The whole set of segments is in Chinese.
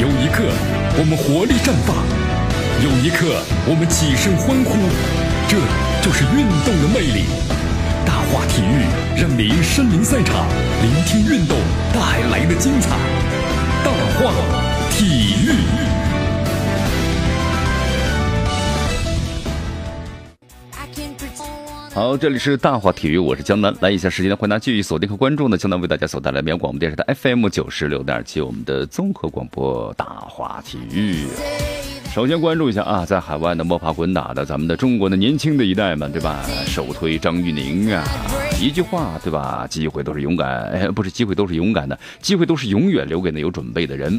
有一刻我们活力绽放，有一刻我们起身欢呼，这就是运动的魅力。大话体育让您身临赛场，聆听运动带来的精彩。大话体好，这里是大话体育，我是江南。来一下时间的欢迎大家继续锁定和关注呢，江南为大家所带来绵阳广播电视台 FM 九十六点七，我们的综合广播大话体育。首先关注一下啊，在海外的摸爬滚打的咱们的中国的年轻的一代们，对吧？首推张玉宁啊，一句话，对吧？机会都是勇敢，哎，不是机会都是勇敢的，机会都是永远留给那有准备的人。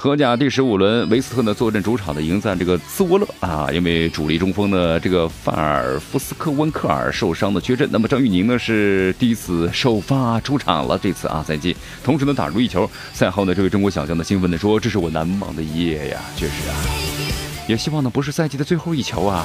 荷甲第十五轮，维斯特呢坐镇主场的迎战这个兹沃勒啊，因为主力中锋呢这个范尔夫斯科温克尔受伤的缺阵，那么张玉宁呢是第一次首发出场了，这次啊赛季，同时呢打入一球。赛后呢，这位中国小将呢兴奋地说：“这是我难忘的一夜呀！”确实啊，也希望呢不是赛季的最后一球啊。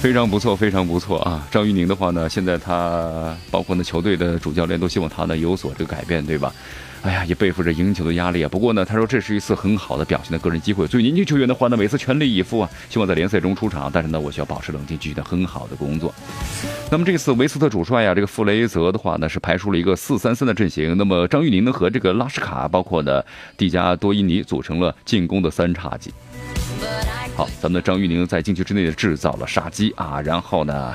非常不错，非常不错啊！张玉宁的话呢，现在他包括呢球队的主教练都希望他呢有所这个改变，对吧？哎呀，也背负着赢球的压力啊。不过呢，他说这是一次很好的表现的个人机会。作为年轻球员的话呢，每次全力以赴啊，希望在联赛中出场。但是呢，我需要保持冷静，继续的很好的工作。那么这次维斯特主帅呀，这个弗雷泽的话呢，是排出了一个四三三的阵型。那么张玉宁呢和这个拉什卡，包括呢蒂加多伊尼组成了进攻的三叉戟。好，咱们的张玉宁在禁区之内制造了杀机啊，然后呢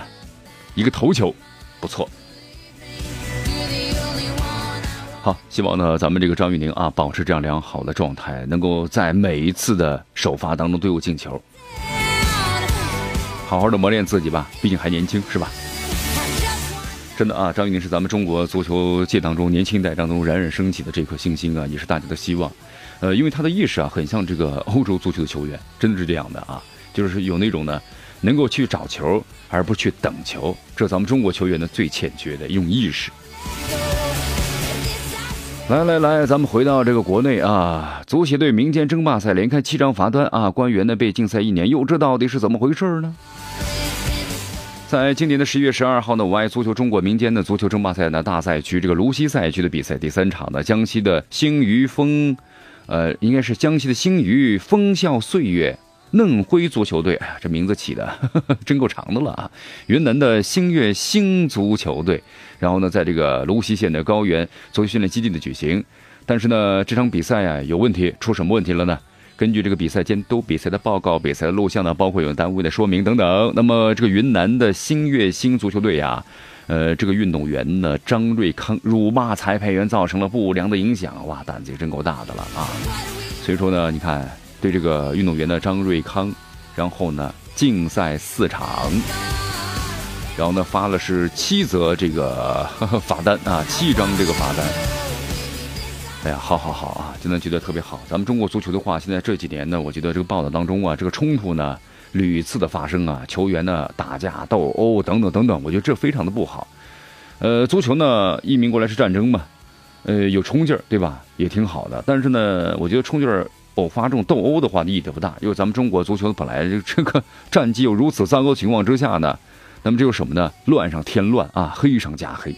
一个头球，不错。好，希望呢，咱们这个张玉宁啊，保持这样良好的状态，能够在每一次的首发当中都有进球，好好的磨练自己吧，毕竟还年轻，是吧？真的啊，张玉宁是咱们中国足球界当中年轻一代当中冉冉升起的这颗星星啊，也是大家的希望。呃，因为他的意识啊，很像这个欧洲足球的球员，真的是这样的啊，就是有那种呢，能够去找球，而不去等球，这咱们中国球员呢最欠缺的一种意识。来来来，咱们回到这个国内啊，足协队民间争霸赛连开七张罚单啊，官员呢被禁赛一年，又，这到底是怎么回事呢？在今年的十一月十二号呢，我爱足球中国民间的足球争霸赛呢大赛区这个芦西赛区的比赛第三场呢，江西的星鱼风，呃，应该是江西的星鱼风笑岁月。嫩灰足球队，哎呀，这名字起的 真够长的了啊！云南的星月星足球队，然后呢，在这个泸西县的高原足球训练基地的举行，但是呢，这场比赛呀有问题，出什么问题了呢？根据这个比赛监督比赛的报告、比赛的录像呢，包括有单位的说明等等。那么这个云南的星月星足球队呀，呃，这个运动员呢张瑞康辱骂裁判员，造成了不良的影响，哇，胆子也真够大的了啊！所以说呢，你看。对这个运动员的张瑞康，然后呢禁赛四场，然后呢发了是七则这个 罚单啊，七张这个罚单。哎呀，好好好啊，真的觉得特别好。咱们中国足球的话，现在这几年呢，我觉得这个报道当中啊，这个冲突呢屡次的发生啊，球员呢打架斗殴等等等等，我觉得这非常的不好。呃，足球呢一名过来是战争嘛，呃有冲劲儿对吧？也挺好的。但是呢，我觉得冲劲儿。偶发这种斗殴的话，意义都不大，因为咱们中国足球本来这个战绩又如此糟糕情况之下呢，那么这有什么呢？乱上添乱啊，黑上加黑。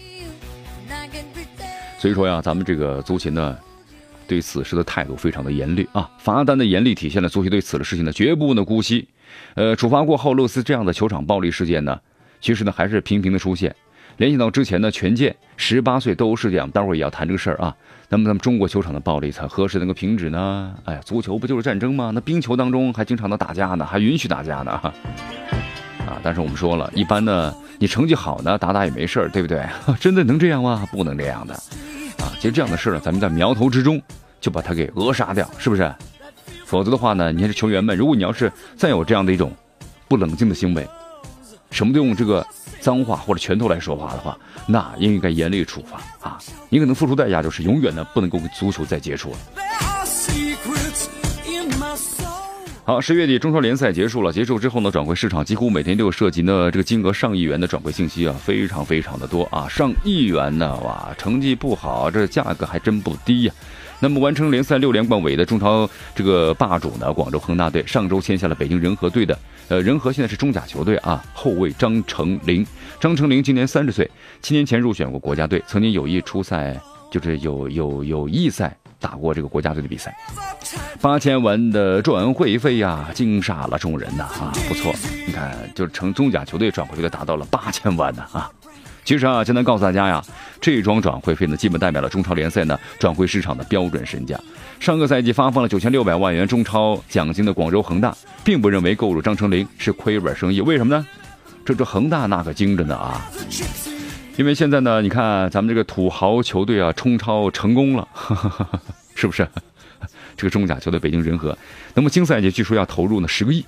所以说呀，咱们这个足协呢，对此事的态度非常的严厉啊，罚单的严厉体现了足协对此的事情呢绝不呢姑息。呃，处罚过后，类似这样的球场暴力事件呢，其实呢还是频频的出现。联系到之前的权健十八岁斗殴事件，待会儿也要谈这个事儿啊。那么咱们中国球场的暴力才何时能够停止呢？哎呀，足球不就是战争吗？那冰球当中还经常的打架呢，还允许打架呢，啊！但是我们说了一般呢，你成绩好呢，打打也没事儿，对不对？真的能这样吗？不能这样的，啊！其实这样的事呢，咱们在苗头之中就把它给扼杀掉，是不是？否则的话呢，你看这球员们，如果你要是再有这样的一种不冷静的行为，什么都用这个。脏话或者拳头来说话的话，那应该严厉处罚啊！你可能付出代价就是永远呢不能够跟足球再接触了。好，十月底中超联赛结束了，结束之后呢，转会市场几乎每天都有涉及呢这个金额上亿元的转会信息啊，非常非常的多啊，上亿元呢，哇，成绩不好，这价格还真不低呀。那么完成联赛六连冠伟的中超这个霸主呢，广州恒大队上周签下了北京人和队的。呃，仁和现在是中甲球队啊。后卫张成林，张成林今年三十岁，七年前入选过国家队，曾经有意出赛，就是有有有意赛打过这个国家队的比赛。八千万的转会费呀，惊煞了众人呐！啊，不错，你看，就成中甲球队转会费达到了八千万呢！啊，其实啊，现在告诉大家呀，这桩转会费呢，基本代表了中超联赛呢转会市场的标准身价。上个赛季发放了九千六百万元中超奖金的广州恒大，并不认为购入张成林是亏本生意，为什么呢？这这恒大那可精着呢啊！因为现在呢，你看咱们这个土豪球队啊，冲超成功了，是不是？这个中甲球队北京人和，那么新赛季据说要投入呢十个亿，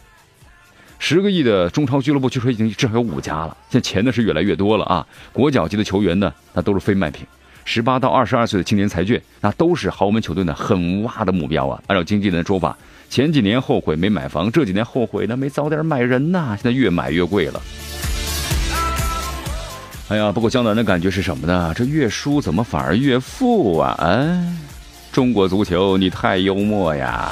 十个亿的中超俱乐部据说已经至少有五家了，现在钱呢是越来越多了啊！国脚级的球员呢，那都是非卖品，十八到二十二岁的青年才俊，那都是豪门球队呢狠挖的目标啊！按照经纪人的说法，前几年后悔没买房，这几年后悔呢没早点买人呐，现在越买越贵了。哎呀，不过江南的感觉是什么呢？这越输怎么反而越富啊？哎，中国足球你太幽默呀！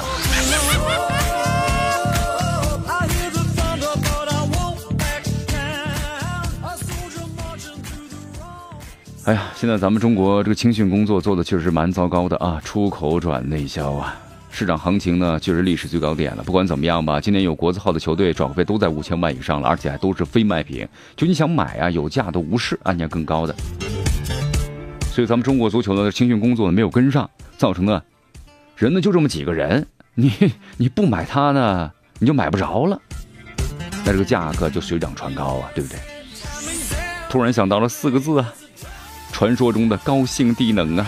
哎呀，现在咱们中国这个青训工作做的确实蛮糟糕的啊，出口转内销啊。市场行情呢，就是历史最高点了。不管怎么样吧，今年有国字号的球队转会费都在五千万以上了，而且还都是非卖品。就你想买啊，有价都无视，案件更高的。所以咱们中国足球的青训工作呢没有跟上，造成的，人呢就这么几个人，你 你不买它呢，你就买不着了，那这个价格就水涨船高啊，对不对？突然想到了四个字啊，传说中的高性低能啊。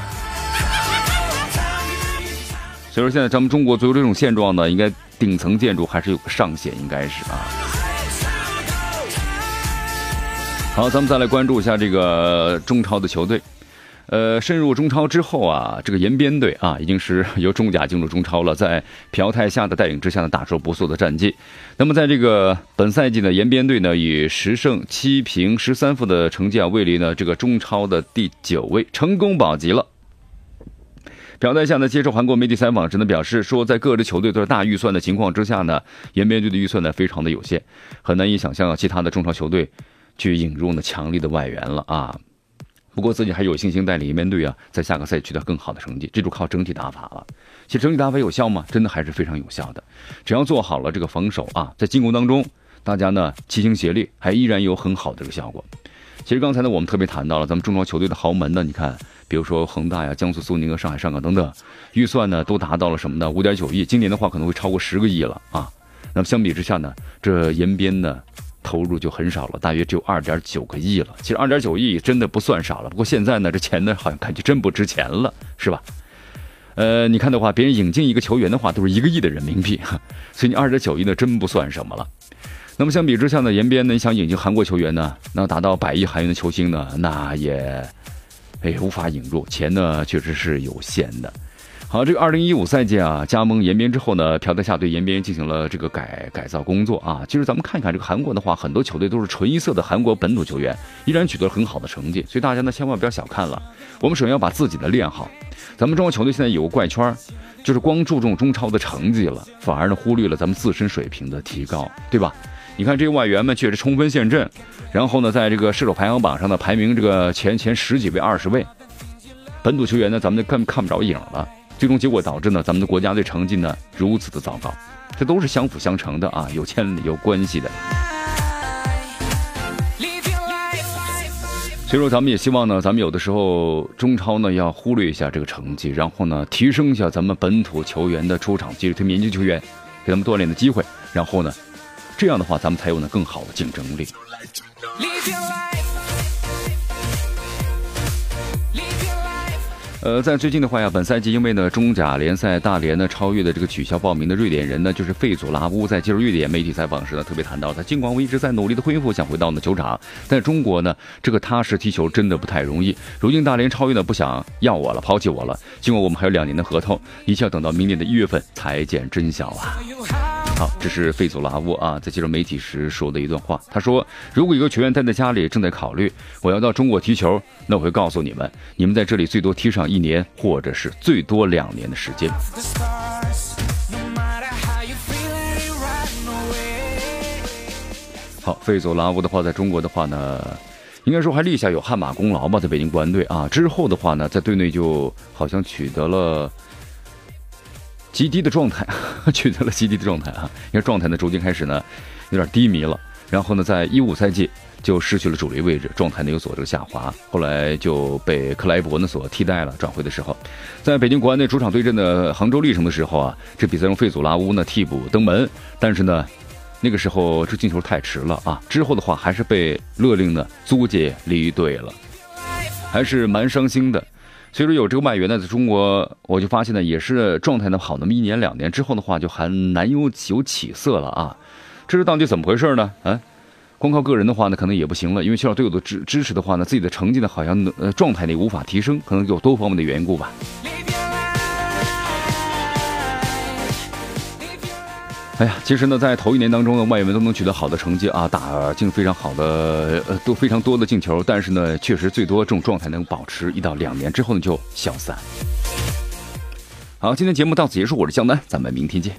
所以说，现在咱们中国足球这种现状呢，应该顶层建筑还是有个上限，应该是啊。好，咱们再来关注一下这个中超的球队。呃，深入中超之后啊，这个延边队啊，已经是 由中甲进入中超了，在朴泰夏的带领之下呢，打出不错的战绩。那么，在这个本赛季呢，延边队呢以十胜七平十三负的成绩啊，位列呢这个中超的第九位，成功保级了。朴泰夏呢接受韩国媒体采访时呢表示说，在各支球队都是大预算的情况之下呢，延边队的预算呢非常的有限，很难以想象其他的中超球队去引入呢强力的外援了啊。不过自己还有信心带领延边队啊，在下个赛季取得更好的成绩，这就靠整体打法了。其实整体打法有效吗？真的还是非常有效的。只要做好了这个防守啊，在进攻当中，大家呢齐心协力，还依然有很好的这个效果。其实刚才呢，我们特别谈到了咱们中超球队的豪门呢，你看。比如说恒大呀、江苏苏宁和上海上港等等，预算呢都达到了什么呢？五点九亿，今年的话可能会超过十个亿了啊。那么相比之下呢，这延边呢投入就很少了，大约只有二点九个亿了。其实二点九亿真的不算少了，不过现在呢这钱呢好像感觉真不值钱了，是吧？呃，你看的话，别人引进一个球员的话都是一个亿的人民币，所以你二点九亿呢真不算什么了。那么相比之下呢，延边呢想引进韩国球员呢，那达到百亿韩元的球星呢，那也。哎，无法引入，钱呢确实是有限的。好，这个二零一五赛季啊，加盟延边之后呢，朴德夏对延边进行了这个改改造工作啊。其实咱们看一看这个韩国的话，很多球队都是纯一色的韩国本土球员，依然取得了很好的成绩。所以大家呢千万不要小看了，我们首先要把自己的练好。咱们中国球队现在有个怪圈，就是光注重中超的成绩了，反而呢忽略了咱们自身水平的提高，对吧？你看这些外援们确实冲锋陷阵，然后呢，在这个射手排行榜上呢排名这个前前十几位、二十位。本土球员呢，咱们就看看不着影了。最终结果导致呢，咱们的国家队成绩呢如此的糟糕，这都是相辅相成的啊，有牵有关系的。所以说，咱们也希望呢，咱们有的时候中超呢要忽略一下这个成绩，然后呢提升一下咱们本土球员的出场机会，推年轻球员给他们锻炼的机会，然后呢。这样的话，咱们才有呢更好的竞争力。呃，在最近的话呀，本赛季因为呢中甲联赛大连呢超越的这个取消报名的瑞典人呢，就是费佐拉乌，在接受瑞典媒体采访时呢，特别谈到，他尽管我一直在努力的恢复，想回到呢球场，但中国呢这个踏实踢球真的不太容易。如今大连超越呢不想要我了，抛弃我了。尽管我们还有两年的合同，一切要等到明年的一月份才见真晓啊。好，这是费佐拉沃啊，在接受媒体时说的一段话。他说：“如果一个球员待在家里，正在考虑我要到中国踢球，那我会告诉你们，你们在这里最多踢上一年，或者是最多两年的时间。”好，费佐拉沃的话，在中国的话呢，应该说还立下有汗马功劳吧，在北京国安队啊。之后的话呢，在队内就好像取得了极低的状态，取得了极低的状态啊！因为状态呢逐渐开始呢有点低迷了，然后呢在一五赛季就失去了主力位置，状态呢有所这个下滑，后来就被克莱伯呢所替代了。转会的时候，在北京国安队主场对阵的杭州历城的时候啊，这比赛中费祖拉乌呢替补登门，但是呢那个时候这进球太迟了啊！之后的话还是被勒令呢租借离队了，还是蛮伤心的。所以说有这个外援呢，在中国我就发现呢，也是状态呢好那么一年两年之后的话，就还难有有起色了啊！这是到底怎么回事呢？啊，光靠个人的话呢，可能也不行了，因为缺少队友的支支持的话呢，自己的成绩呢好像呃状态呢无法提升，可能有多方面的缘故吧。哎呀，其实呢，在头一年当中呢，外援们都能取得好的成绩啊，打进非常好的呃，都非常多的进球。但是呢，确实最多这种状态能保持一到两年之后呢，就消散。好，今天节目到此结束，我是江南，咱们明天见。